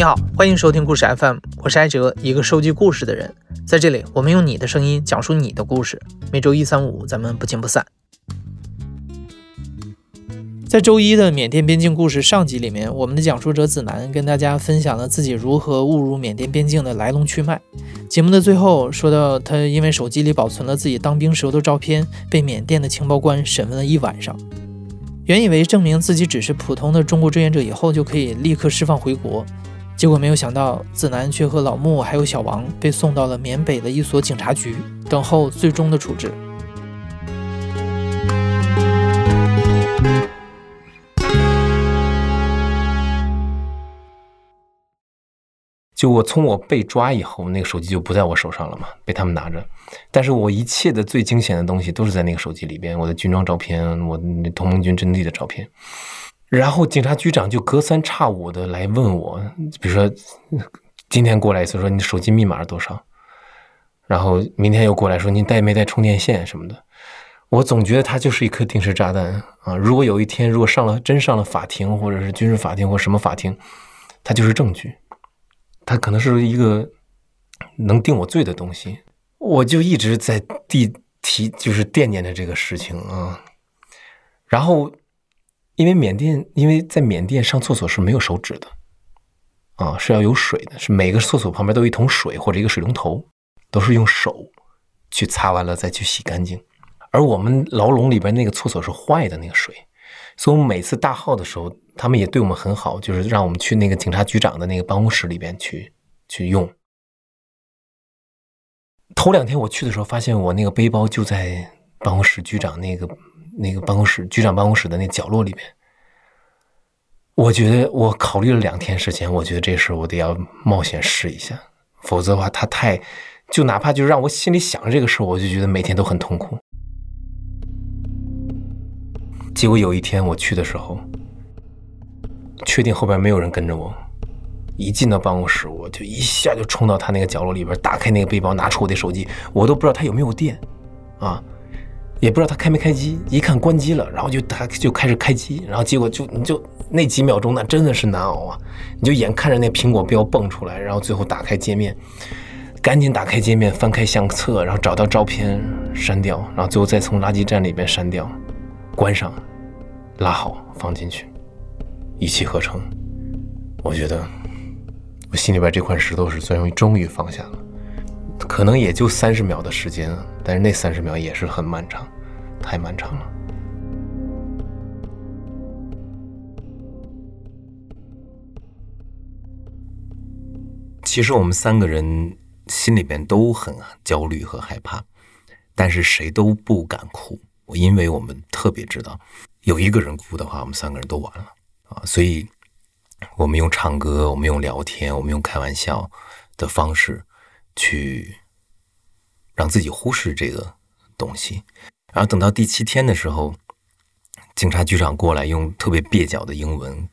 你好，欢迎收听故事 FM，我是艾哲，一个收集故事的人。在这里，我们用你的声音讲述你的故事。每周一、三、五，咱们不见不散。在周一的缅甸边境故事上集里面，我们的讲述者子楠跟大家分享了自己如何误入缅甸边境的来龙去脉。节目的最后说到，他因为手机里保存了自己当兵时候的照片，被缅甸的情报官审问了一晚上。原以为证明自己只是普通的中国志愿者以后就可以立刻释放回国。结果没有想到，子楠却和老穆还有小王被送到了缅北的一所警察局，等候最终的处置。就我从我被抓以后，那个手机就不在我手上了嘛，被他们拿着。但是我一切的最惊险的东西都是在那个手机里边，我的军装照片，我同盟军阵地的照片。然后警察局长就隔三差五的来问我，比如说今天过来一次说你手机密码是多少，然后明天又过来说你带没带充电线什么的。我总觉得它就是一颗定时炸弹啊！如果有一天如果上了真上了法庭，或者是军事法庭或什么法庭，它就是证据，它可能是一个能定我罪的东西。我就一直在地提，就是惦念着这个事情啊，然后。因为缅甸，因为在缅甸上厕所是没有手纸的，啊，是要有水的，是每个厕所旁边都有一桶水或者一个水龙头，都是用手去擦完了再去洗干净。而我们牢笼里边那个厕所是坏的那个水，所以我们每次大号的时候，他们也对我们很好，就是让我们去那个警察局长的那个办公室里边去去用。头两天我去的时候，发现我那个背包就在办公室局长那个。那个办公室局长办公室的那角落里面，我觉得我考虑了两天时间，我觉得这事我得要冒险试一下，否则的话，他太就哪怕就让我心里想着这个事我就觉得每天都很痛苦。结果有一天我去的时候，确定后边没有人跟着我，一进到办公室，我就一下就冲到他那个角落里边，打开那个背包，拿出我的手机，我都不知道他有没有电，啊。也不知道他开没开机，一看关机了，然后就他就开始开机，然后结果就你就那几秒钟，那真的是难熬啊！你就眼看着那苹果标蹦出来，然后最后打开界面，赶紧打开界面，翻开相册，然后找到照片删掉，然后最后再从垃圾站里边删掉，关上，拉好放进去，一气呵成。我觉得我心里边这块石头是终于终于放下了。可能也就三十秒的时间，但是那三十秒也是很漫长，太漫长了。其实我们三个人心里边都很焦虑和害怕，但是谁都不敢哭，因为我们特别知道，有一个人哭的话，我们三个人都完了啊！所以，我们用唱歌，我们用聊天，我们用开玩笑的方式。去让自己忽视这个东西，然后等到第七天的时候，警察局长过来用特别蹩脚的英文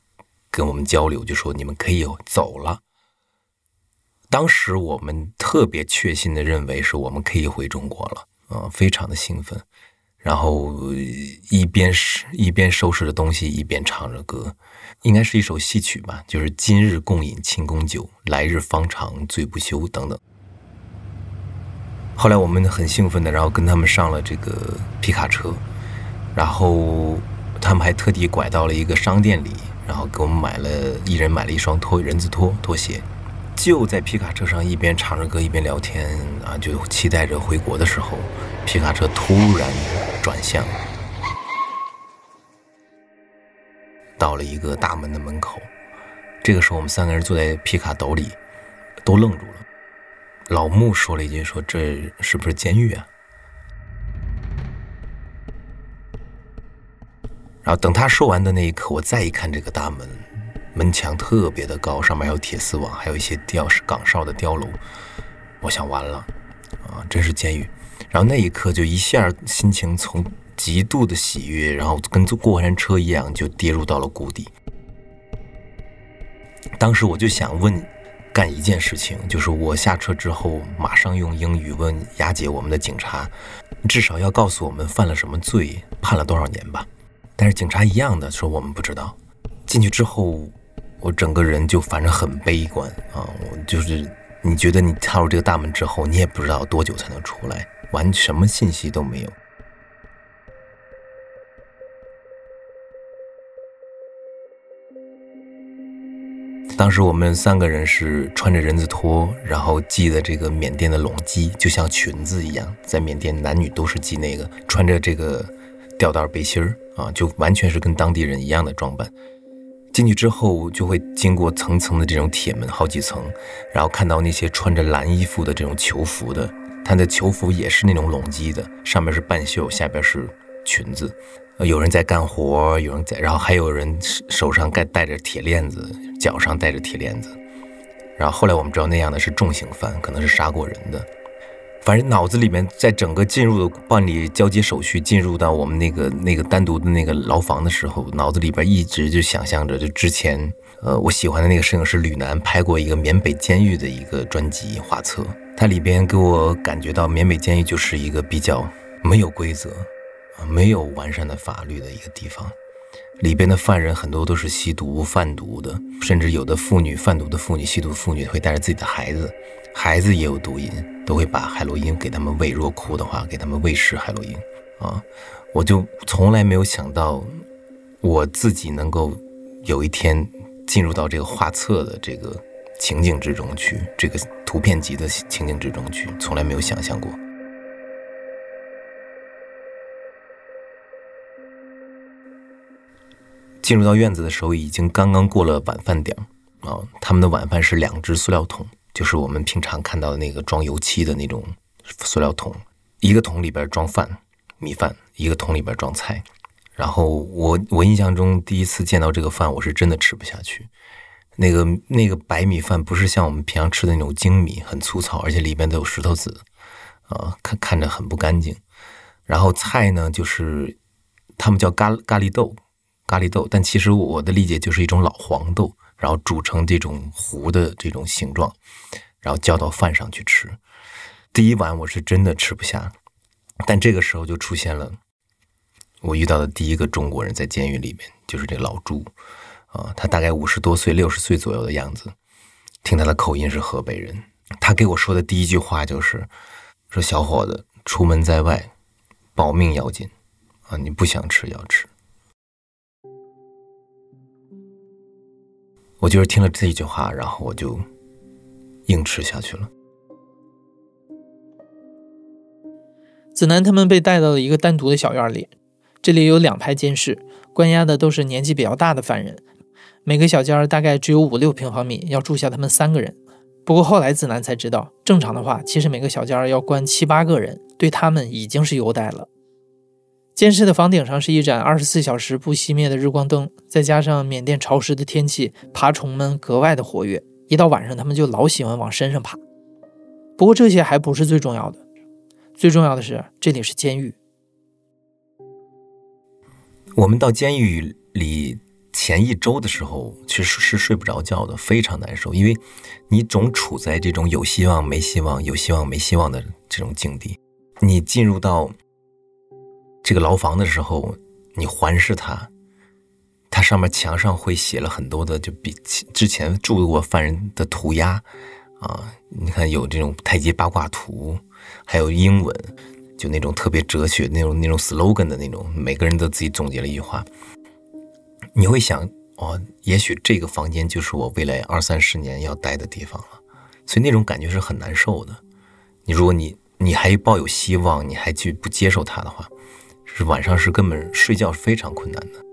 跟我们交流，就说你们可以走了。当时我们特别确信的认为是我们可以回中国了，啊，非常的兴奋，然后一边是一边收拾着东西，一边唱着歌。应该是一首戏曲吧，就是“今日共饮庆功酒，来日方长醉不休”等等。后来我们很兴奋的，然后跟他们上了这个皮卡车，然后他们还特地拐到了一个商店里，然后给我们买了一人买了一双拖人字拖拖鞋，就在皮卡车上一边唱着歌一边聊天啊，就期待着回国的时候，皮卡车突然转向，到了一个大门的门口，这个时候我们三个人坐在皮卡斗里，都愣住了。老穆说了一句：“说这是不是监狱啊？”然后等他说完的那一刻，我再一看这个大门，门墙特别的高，上面还有铁丝网，还有一些吊岗哨的碉楼。我想完了，啊，真是监狱。然后那一刻就一下心情从极度的喜悦，然后跟坐过山车一样，就跌入到了谷底。当时我就想问。干一件事情，就是我下车之后，马上用英语问押解我们的警察，至少要告诉我们犯了什么罪，判了多少年吧。但是警察一样的说我们不知道。进去之后，我整个人就反正很悲观啊，我就是你觉得你踏入这个大门之后，你也不知道多久才能出来，完什么信息都没有。当时我们三个人是穿着人字拖，然后系的这个缅甸的拢基，就像裙子一样，在缅甸男女都是系那个，穿着这个吊带背心儿啊，就完全是跟当地人一样的装扮。进去之后就会经过层层的这种铁门，好几层，然后看到那些穿着蓝衣服的这种囚服的，他的囚服也是那种拢基的，上面是半袖，下边是裙子。有人在干活，有人在，然后还有人手上盖带着铁链子，脚上带着铁链子。然后后来我们知道那样的是重刑犯，可能是杀过人的。反正脑子里面，在整个进入的办理交接手续，进入到我们那个那个单独的那个牢房的时候，脑子里边一直就想象着，就之前，呃，我喜欢的那个摄影师吕楠拍过一个缅北监狱的一个专辑画册，它里边给我感觉到缅北监狱就是一个比较没有规则。没有完善的法律的一个地方，里边的犯人很多都是吸毒贩毒的，甚至有的妇女贩毒的妇女、吸毒妇女会带着自己的孩子，孩子也有毒瘾，都会把海洛因给他们喂。若哭的话，给他们喂食海洛因。啊，我就从来没有想到，我自己能够有一天进入到这个画册的这个情景之中去，这个图片集的情景之中去，从来没有想象过。进入到院子的时候，已经刚刚过了晚饭点啊。他们的晚饭是两只塑料桶，就是我们平常看到的那个装油漆的那种塑料桶，一个桶里边装饭米饭，一个桶里边装菜。然后我我印象中第一次见到这个饭，我是真的吃不下去。那个那个白米饭不是像我们平常吃的那种精米，很粗糙，而且里边都有石头子啊，看看着很不干净。然后菜呢，就是他们叫咖咖喱豆。咖喱豆，但其实我的理解就是一种老黄豆，然后煮成这种糊的这种形状，然后浇到饭上去吃。第一碗我是真的吃不下，但这个时候就出现了我遇到的第一个中国人，在监狱里面，就是这老朱啊，他大概五十多岁、六十岁左右的样子，听他的口音是河北人。他给我说的第一句话就是：“说小伙子，出门在外，保命要紧啊，你不想吃要吃。”我就是听了这一句话，然后我就硬吃下去了。子南他们被带到了一个单独的小院里，这里有两排监室，关押的都是年纪比较大的犯人，每个小间大概只有五六平方米，要住下他们三个人。不过后来子南才知道，正常的话，其实每个小间要关七八个人，对他们已经是优待了。监室的房顶上是一盏二十四小时不熄灭的日光灯，再加上缅甸潮湿的天气，爬虫们格外的活跃。一到晚上，他们就老喜欢往身上爬。不过这些还不是最重要的，最重要的是这里是监狱。我们到监狱里前一周的时候，其实是睡不着觉的，非常难受，因为你总处在这种有希望没希望、有希望没希望的这种境地。你进入到这个牢房的时候，你环视它，它上面墙上会写了很多的，就比之前住过犯人的涂鸦啊。你看有这种太极八卦图，还有英文，就那种特别哲学那种那种 slogan 的那种，每个人都自己总结了一句话。你会想，哦，也许这个房间就是我未来二三十年要待的地方了。所以那种感觉是很难受的。你如果你你还抱有希望，你还去不接受它的话。是晚上是根本睡觉是非常困难的。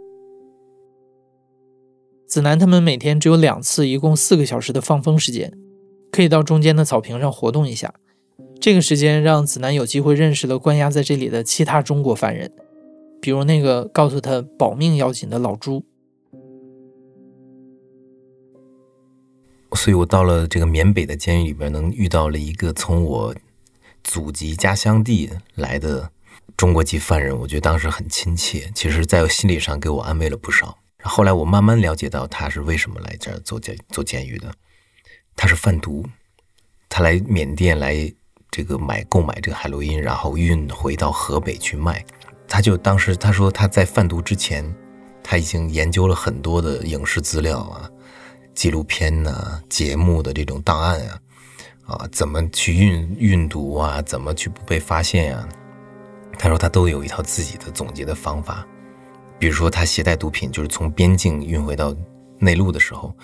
子南他们每天只有两次，一共四个小时的放风时间，可以到中间的草坪上活动一下。这个时间让子南有机会认识了关押在这里的其他中国犯人，比如那个告诉他保命要紧的老朱。所以我到了这个缅北的监狱里边，能遇到了一个从我祖籍家乡地来的。中国籍犯人，我觉得当时很亲切，其实在心理上给我安慰了不少。后来我慢慢了解到他是为什么来这儿做监做监狱的，他是贩毒，他来缅甸来这个买购买这个海洛因，然后运回到河北去卖。他就当时他说他在贩毒之前，他已经研究了很多的影视资料啊，纪录片呐、节目的这种档案啊，啊，怎么去运运毒啊，怎么去不被发现呀？他说他都有一套自己的总结的方法。比如说他携带毒品，就是从边境运回到内陆的时候，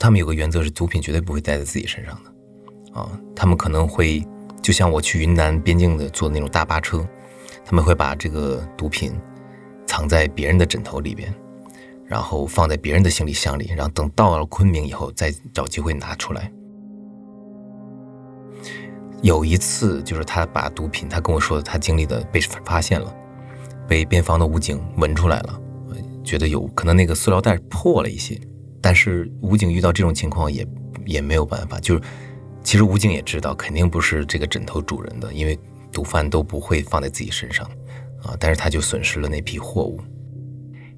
他们有个原则是毒品绝对不会带在自己身上的，啊，他们可能会就像我去云南边境的坐那种大巴车，他们会把这个毒品藏在别人的枕头里边。然后放在别人的行李箱里，然后等到了昆明以后再找机会拿出来。有一次，就是他把毒品，他跟我说他经历的被发现了，被边防的武警闻出来了，觉得有可能那个塑料袋破了一些，但是武警遇到这种情况也也没有办法，就是其实武警也知道肯定不是这个枕头主人的，因为毒贩都不会放在自己身上啊，但是他就损失了那批货物。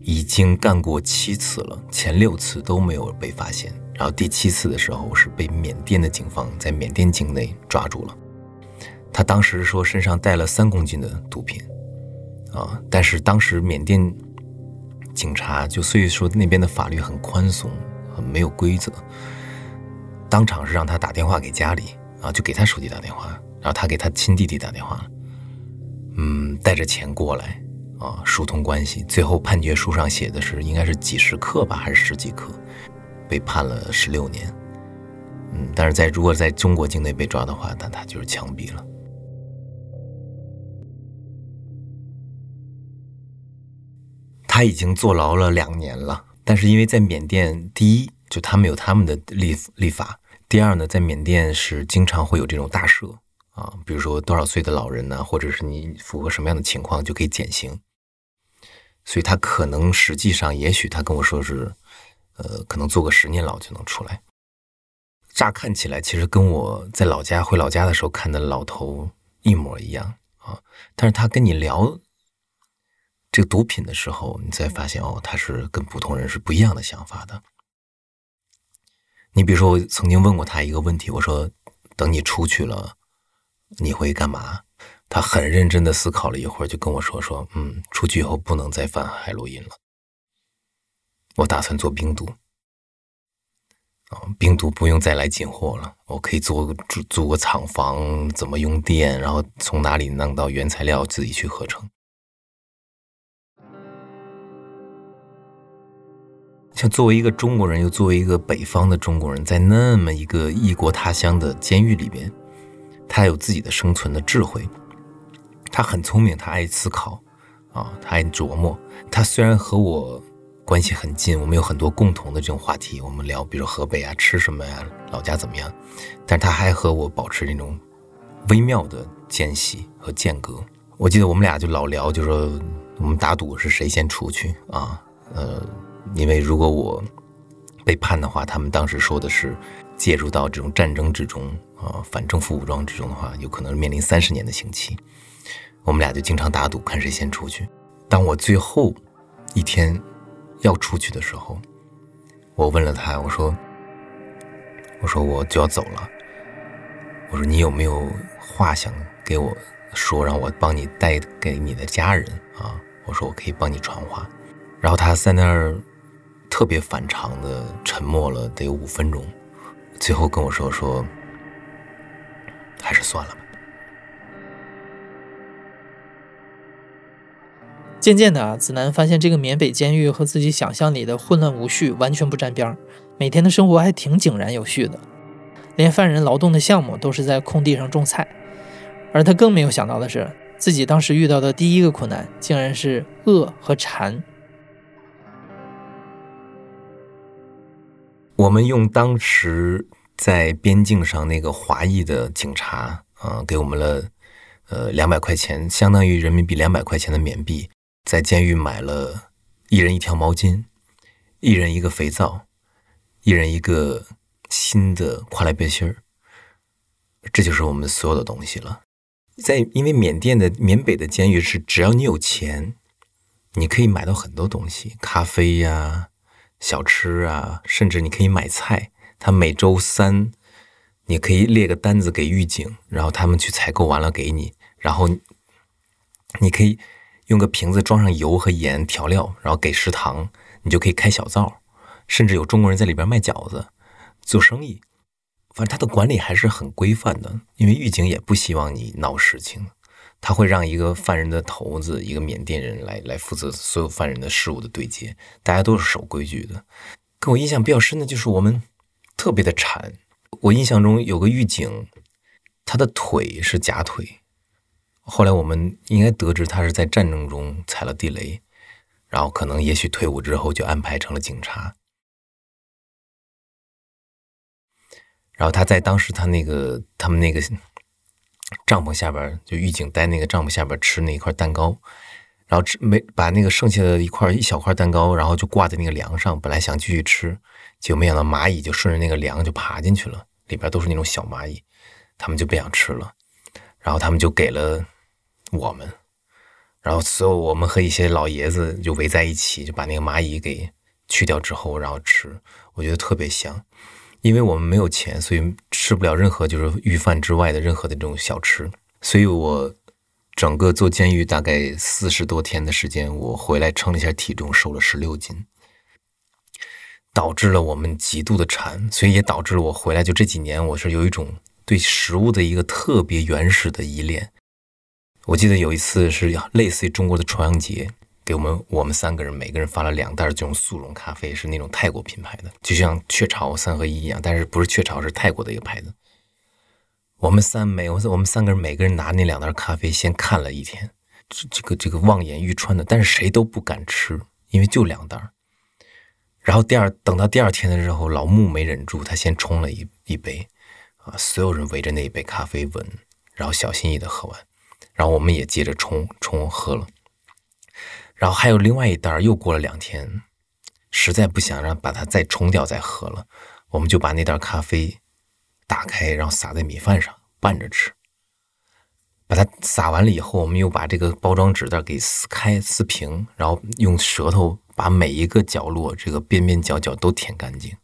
已经干过七次了，前六次都没有被发现，然后第七次的时候是被缅甸的警方在缅甸境内抓住了。他当时说身上带了三公斤的毒品，啊，但是当时缅甸警察就所以说那边的法律很宽松，很没有规则，当场是让他打电话给家里啊，就给他手机打电话，然后他给他亲弟弟打电话，嗯，带着钱过来。啊，疏通关系，最后判决书上写的是应该是几十克吧，还是十几克，被判了十六年。嗯，但是在如果在中国境内被抓的话，那他就是枪毙了。他已经坐牢了两年了，但是因为在缅甸，第一就他们有他们的立立法，第二呢，在缅甸是经常会有这种大赦啊，比如说多少岁的老人呢，或者是你符合什么样的情况就可以减刑。所以他可能实际上，也许他跟我说是，呃，可能坐个十年牢就能出来。乍看起来，其实跟我在老家回老家的时候看的老头一模一样啊。但是他跟你聊这个毒品的时候，你才发现哦，他是跟普通人是不一样的想法的。你比如说，我曾经问过他一个问题，我说：“等你出去了，你会干嘛？”他很认真的思考了一会儿，就跟我说：“说，嗯，出去以后不能再犯海洛因了。我打算做冰毒，啊，冰毒不用再来进货了，我可以租租租个厂房，怎么用电，然后从哪里弄到原材料，自己去合成。像作为一个中国人，又作为一个北方的中国人，在那么一个异国他乡的监狱里边，他有自己的生存的智慧。”他很聪明，他爱思考，啊，他爱琢磨。他虽然和我关系很近，我们有很多共同的这种话题，我们聊，比如河北啊，吃什么呀，老家怎么样。但是他还和我保持那种微妙的间隙和间隔。我记得我们俩就老聊，就说我们打赌是谁先出去啊？呃，因为如果我被判的话，他们当时说的是介入到这种战争之中啊，反政府武装之中的话，有可能面临三十年的刑期。我们俩就经常打赌，看谁先出去。当我最后一天要出去的时候，我问了他，我说：“我说我就要走了。我说你有没有话想给我说，让我帮你带给你的家人啊？我说我可以帮你传话。”然后他在那儿特别反常的沉默了得有五分钟，最后跟我说：“说还是算了。”渐渐的啊，子南发现这个缅北监狱和自己想象里的混乱无序完全不沾边儿，每天的生活还挺井然有序的，连犯人劳动的项目都是在空地上种菜。而他更没有想到的是，自己当时遇到的第一个困难竟然是饿和馋。我们用当时在边境上那个华裔的警察，啊，给我们了，呃，两百块钱，相当于人民币两百块钱的缅币。在监狱买了一人一条毛巾，一人一个肥皂，一人一个新的跨栏背心儿。这就是我们所有的东西了。在因为缅甸的缅北的监狱是，只要你有钱，你可以买到很多东西，咖啡呀、小吃啊，甚至你可以买菜。他每周三，你可以列个单子给狱警，然后他们去采购完了给你，然后你可以。用个瓶子装上油和盐调料，然后给食堂，你就可以开小灶，甚至有中国人在里边卖饺子做生意。反正他的管理还是很规范的，因为狱警也不希望你闹事情，他会让一个犯人的头子，一个缅甸人来来负责所有犯人的事务的对接，大家都是守规矩的。跟我印象比较深的就是我们特别的馋，我印象中有个狱警，他的腿是假腿，后来我们应该得知他是在战争中踩了地雷，然后可能也许退伍之后就安排成了警察。然后他在当时他那个他们那个帐篷下边，就狱警待那个帐篷下边吃那一块蛋糕，然后吃没把那个剩下的一块一小块蛋糕，然后就挂在那个梁上，本来想继续吃，结果没想到蚂蚁就顺着那个梁就爬进去了，里边都是那种小蚂蚁，他们就不想吃了，然后他们就给了我们，然后所有我们和一些老爷子就围在一起，就把那个蚂蚁给去掉之后，然后吃，我觉得特别香。因为我们没有钱，所以吃不了任何就是御饭之外的任何的这种小吃，所以我整个做监狱大概四十多天的时间，我回来称了一下体重，瘦了十六斤，导致了我们极度的馋，所以也导致了我回来就这几年，我是有一种对食物的一个特别原始的依恋。我记得有一次是类似于中国的重阳节。给我们我们三个人每个人发了两袋这种速溶咖啡，是那种泰国品牌的，就像雀巢三合一一样，但是不是雀巢，是泰国的一个牌子。我们三每我我们三个人每个人拿那两袋咖啡，先看了一天，这这个这个望眼欲穿的，但是谁都不敢吃，因为就两袋。然后第二等到第二天的时候，老穆没忍住，他先冲了一一杯，啊，所有人围着那一杯咖啡闻，然后小心翼翼的喝完，然后我们也接着冲冲喝了。然后还有另外一袋又过了两天，实在不想让把它再冲掉再喝了，我们就把那袋咖啡打开，然后撒在米饭上拌着吃。把它撒完了以后，我们又把这个包装纸袋给撕开撕平，然后用舌头把每一个角落、这个边边角角都舔干净。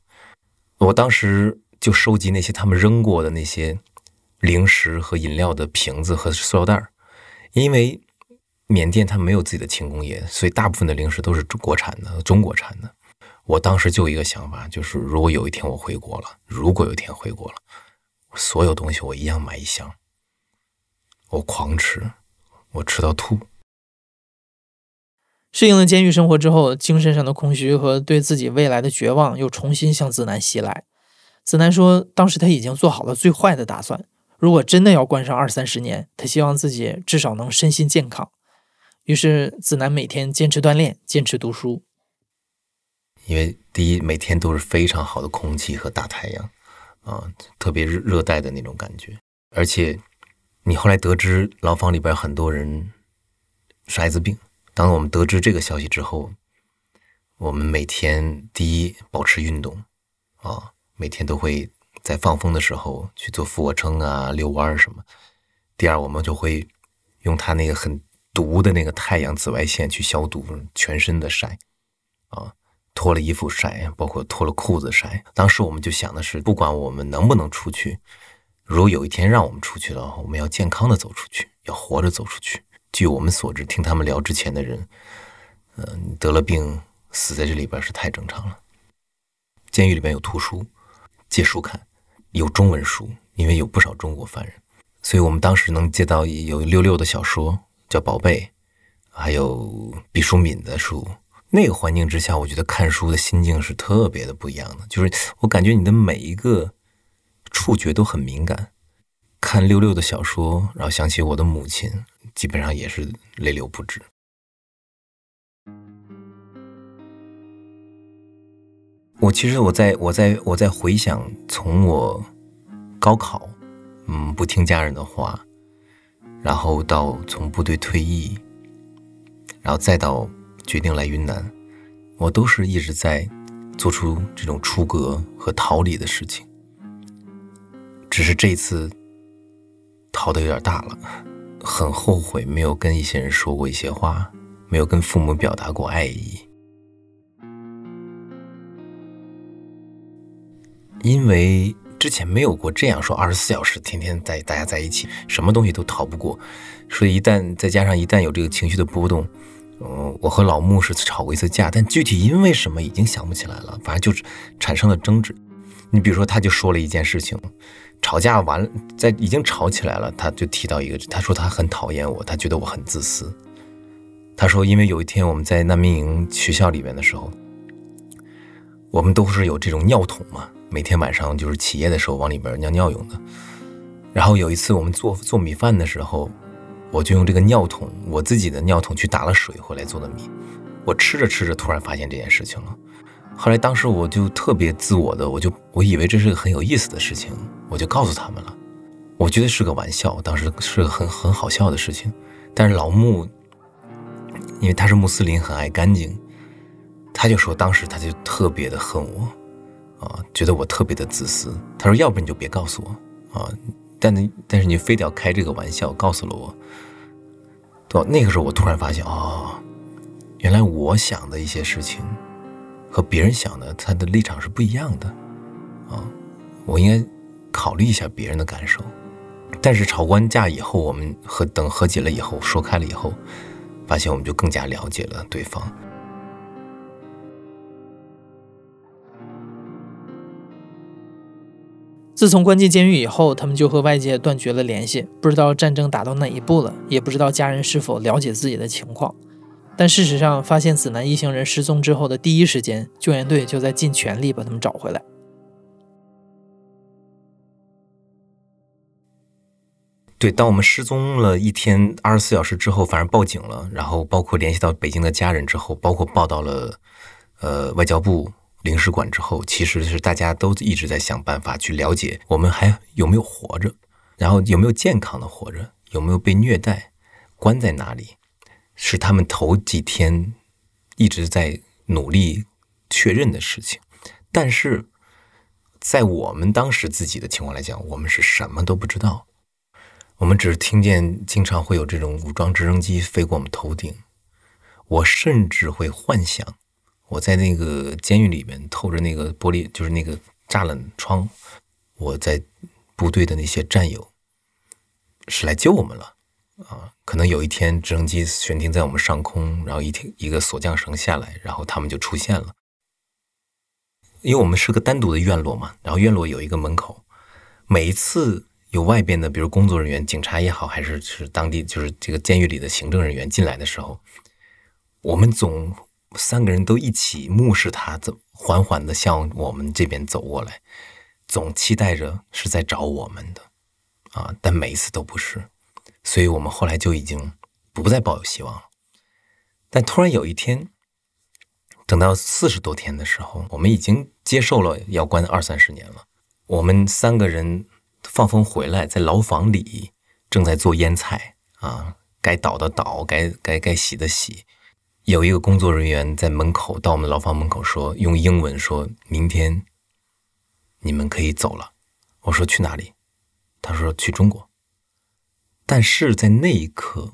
我当时就收集那些他们扔过的那些零食和饮料的瓶子和塑料袋儿因为。缅甸它没有自己的轻工业，所以大部分的零食都是中国产的、中国产的。我当时就一个想法，就是如果有一天我回国了，如果有一天回国了，所有东西我一样买一箱，我狂吃，我吃到吐。适应了监狱生活之后，精神上的空虚和对自己未来的绝望又重新向子南袭来。子南说，当时他已经做好了最坏的打算，如果真的要关上二三十年，他希望自己至少能身心健康。于是，子南每天坚持锻炼，坚持读书。因为第一，每天都是非常好的空气和大太阳，啊，特别热热带的那种感觉。而且，你后来得知牢房里边很多人是艾滋病。当我们得知这个消息之后，我们每天第一保持运动，啊，每天都会在放风的时候去做俯卧撑啊、遛弯什么。第二，我们就会用它那个很。毒的那个太阳紫外线去消毒全身的晒，啊，脱了衣服晒，包括脱了裤子晒。当时我们就想的是，不管我们能不能出去，如果有一天让我们出去的话，我们要健康的走出去，要活着走出去。据我们所知，听他们聊之前的人，嗯，得了病死在这里边是太正常了。监狱里边有图书，借书看，有中文书，因为有不少中国犯人，所以我们当时能借到有六六的小说。叫宝贝，还有毕淑敏的书。那个环境之下，我觉得看书的心境是特别的不一样的。就是我感觉你的每一个触觉都很敏感。看六六的小说，然后想起我的母亲，基本上也是泪流不止。我其实我在我在我在回想，从我高考，嗯，不听家人的话。然后到从部队退役，然后再到决定来云南，我都是一直在做出这种出格和逃离的事情。只是这次逃的有点大了，很后悔没有跟一些人说过一些话，没有跟父母表达过爱意，因为。之前没有过这样说，二十四小时天天在大家在一起，什么东西都逃不过。所以一旦再加上一旦有这个情绪的波动，嗯，我和老穆是吵过一次架，但具体因为什么已经想不起来了，反正就是产生了争执。你比如说，他就说了一件事情，吵架完，在已经吵起来了，他就提到一个，他说他很讨厌我，他觉得我很自私。他说，因为有一天我们在难民营学校里面的时候，我们都是有这种尿桶嘛，每天晚上就是起夜的时候往里边尿尿用的。然后有一次我们做做米饭的时候，我就用这个尿桶，我自己的尿桶去打了水回来做的米。我吃着吃着，突然发现这件事情了。后来，当时我就特别自我的，我就我以为这是个很有意思的事情，我就告诉他们了。我觉得是个玩笑，当时是个很很好笑的事情。但是老穆，因为他是穆斯林，很爱干净，他就说当时他就特别的恨我，啊，觉得我特别的自私。他说，要不你就别告诉我啊，但但是你非得要开这个玩笑，告诉了我。到那个时候，我突然发现，哦，原来我想的一些事情。和别人想的，他的立场是不一样的，啊，我应该考虑一下别人的感受。但是吵完架以后，我们和等和解了以后，说开了以后，发现我们就更加了解了对方。自从关进监狱以后，他们就和外界断绝了联系，不知道战争打到哪一步了，也不知道家人是否了解自己的情况。但事实上，发现子南一行人失踪之后的第一时间，救援队就在尽全力把他们找回来。对，当我们失踪了一天二十四小时之后，反而报警了，然后包括联系到北京的家人之后，包括报到了呃外交部领事馆之后，其实是大家都一直在想办法去了解我们还有没有活着，然后有没有健康的活着，有没有被虐待，关在哪里。是他们头几天一直在努力确认的事情，但是在我们当时自己的情况来讲，我们是什么都不知道。我们只是听见经常会有这种武装直升机飞过我们头顶。我甚至会幻想，我在那个监狱里面透着那个玻璃，就是那个栅栏窗，我在部队的那些战友是来救我们了。啊，可能有一天直升机悬停在我们上空，然后一天一个锁降绳下来，然后他们就出现了。因为我们是个单独的院落嘛，然后院落有一个门口，每一次有外边的，比如工作人员、警察也好，还是是当地就是这个监狱里的行政人员进来的时候，我们总三个人都一起目视他怎缓缓的向我们这边走过来，总期待着是在找我们的啊，但每一次都不是。所以我们后来就已经不再抱有希望了。但突然有一天，等到四十多天的时候，我们已经接受了要关二三十年了。我们三个人放风回来，在牢房里正在做腌菜啊，该倒的倒，该该该洗的洗。有一个工作人员在门口到我们牢房门口说，用英文说：“明天你们可以走了。”我说：“去哪里？”他说：“去中国。”但是在那一刻，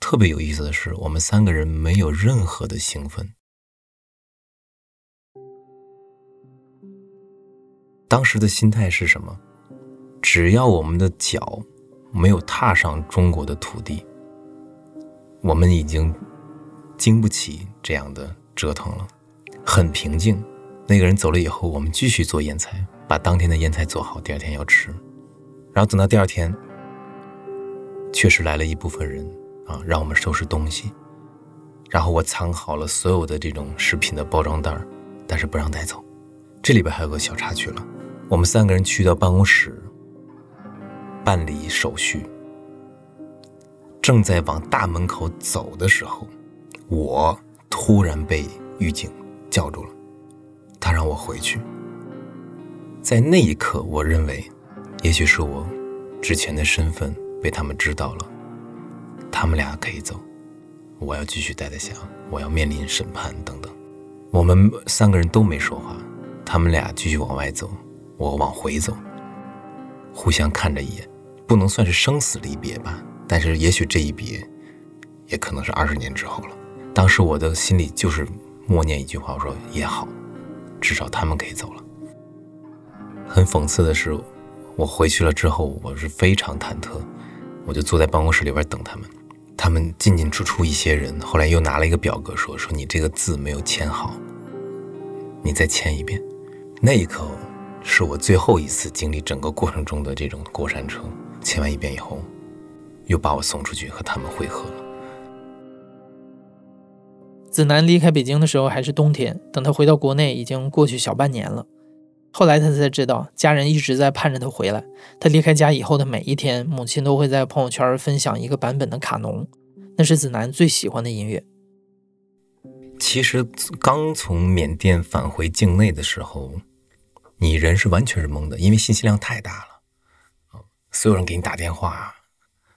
特别有意思的是，我们三个人没有任何的兴奋。当时的心态是什么？只要我们的脚没有踏上中国的土地，我们已经经不起这样的折腾了，很平静。那个人走了以后，我们继续做腌菜，把当天的腌菜做好，第二天要吃。然后等到第二天。确实来了一部分人啊，让我们收拾东西，然后我藏好了所有的这种食品的包装袋但是不让带走。这里边还有个小插曲了，我们三个人去到办公室办理手续，正在往大门口走的时候，我突然被狱警叫住了，他让我回去。在那一刻，我认为，也许是我之前的身份。被他们知道了，他们俩可以走，我要继续待在下，我要面临审判等等。我们三个人都没说话，他们俩继续往外走，我往回走，互相看着一眼，不能算是生死离别吧，但是也许这一别，也可能是二十年之后了。当时我的心里就是默念一句话，我说也好，至少他们可以走了。很讽刺的是，我回去了之后，我是非常忐忑。我就坐在办公室里边等他们，他们进进出出一些人，后来又拿了一个表格说说你这个字没有签好，你再签一遍。那一刻是我最后一次经历整个过程中的这种过山车。签完一遍以后，又把我送出去和他们会合了。子南离开北京的时候还是冬天，等他回到国内已经过去小半年了。后来他才知道，家人一直在盼着他回来。他离开家以后的每一天，母亲都会在朋友圈分享一个版本的《卡农》，那是子南最喜欢的音乐。其实刚从缅甸返回境内的时候，你人是完全是懵的，因为信息量太大了，所有人给你打电话，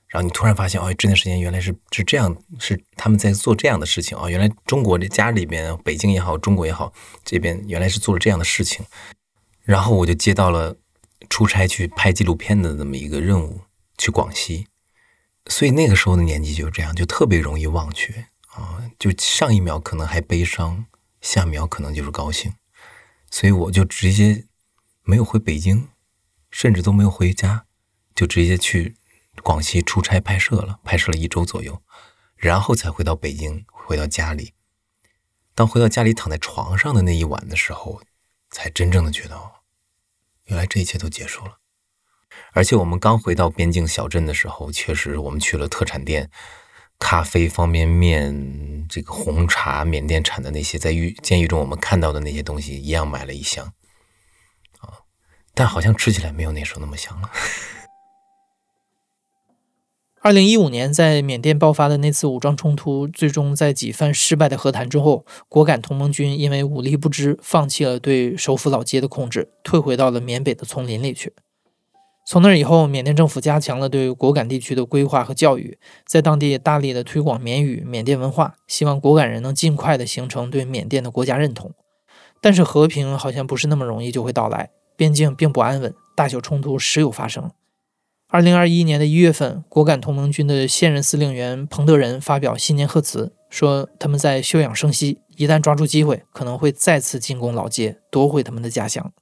然后你突然发现，哦，这段时间原来是是这样，是他们在做这样的事情哦，原来中国的家里边，北京也好，中国也好，这边原来是做了这样的事情。然后我就接到了出差去拍纪录片的这么一个任务，去广西。所以那个时候的年纪就这样，就特别容易忘却啊！就上一秒可能还悲伤，下一秒可能就是高兴。所以我就直接没有回北京，甚至都没有回家，就直接去广西出差拍摄了，拍摄了一周左右，然后才回到北京，回到家里。当回到家里躺在床上的那一晚的时候，才真正的觉得。原来这一切都结束了，而且我们刚回到边境小镇的时候，确实我们去了特产店，咖啡、方便面、这个红茶，缅甸产的那些，在狱监狱中我们看到的那些东西，一样买了一箱，啊，但好像吃起来没有那时候那么香了。二零一五年，在缅甸爆发的那次武装冲突，最终在几番失败的和谈之后，果敢同盟军因为武力不支，放弃了对首府老街的控制，退回到了缅北的丛林里去。从那以后，缅甸政府加强了对果敢地区的规划和教育，在当地大力的推广缅语、缅甸文化，希望果敢人能尽快的形成对缅甸的国家认同。但是和平好像不是那么容易就会到来，边境并不安稳，大小冲突时有发生。二零二一年的一月份，果敢同盟军的现任司令员彭德仁发表新年贺词，说他们在休养生息，一旦抓住机会，可能会再次进攻老街，夺回他们的家乡。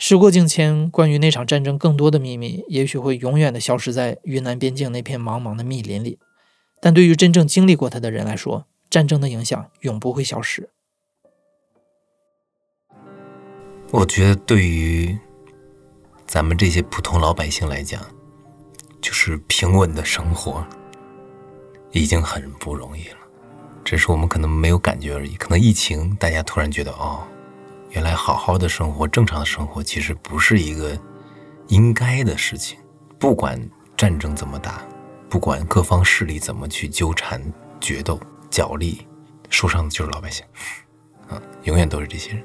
时过境迁，关于那场战争更多的秘密，也许会永远的消失在云南边境那片茫茫的密林里。但对于真正经历过它的人来说，战争的影响永不会消失。我觉得对于。咱们这些普通老百姓来讲，就是平稳的生活已经很不容易了，只是我们可能没有感觉而已。可能疫情，大家突然觉得，哦，原来好好的生活、正常的生活，其实不是一个应该的事情。不管战争怎么打，不管各方势力怎么去纠缠、决斗、角力，受伤的就是老百姓，啊，永远都是这些人。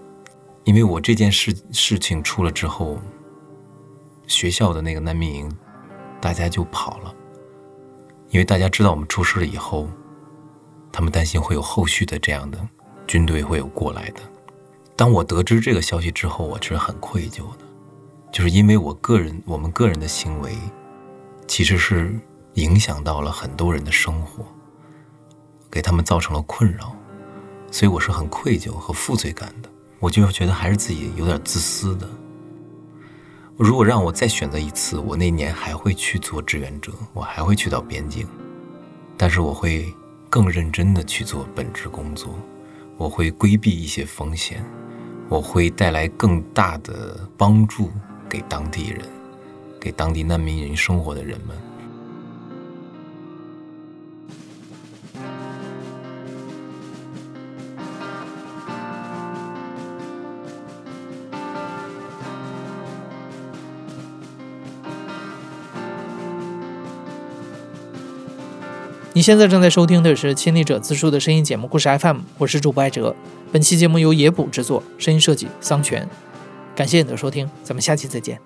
因为我这件事事情出了之后。学校的那个难民营，大家就跑了，因为大家知道我们出事了以后，他们担心会有后续的这样的军队会有过来的。当我得知这个消息之后，我是很愧疚的，就是因为我个人我们个人的行为，其实是影响到了很多人的生活，给他们造成了困扰，所以我是很愧疚和负罪感的。我就觉得还是自己有点自私的。如果让我再选择一次，我那年还会去做志愿者，我还会去到边境，但是我会更认真的去做本职工作，我会规避一些风险，我会带来更大的帮助给当地人，给当地难民营生活的人们。现在正在收听的是《亲历者自述》的声音节目故事 FM，我是主播艾哲。本期节目由野捕制作，声音设计桑泉。感谢你的收听，咱们下期再见。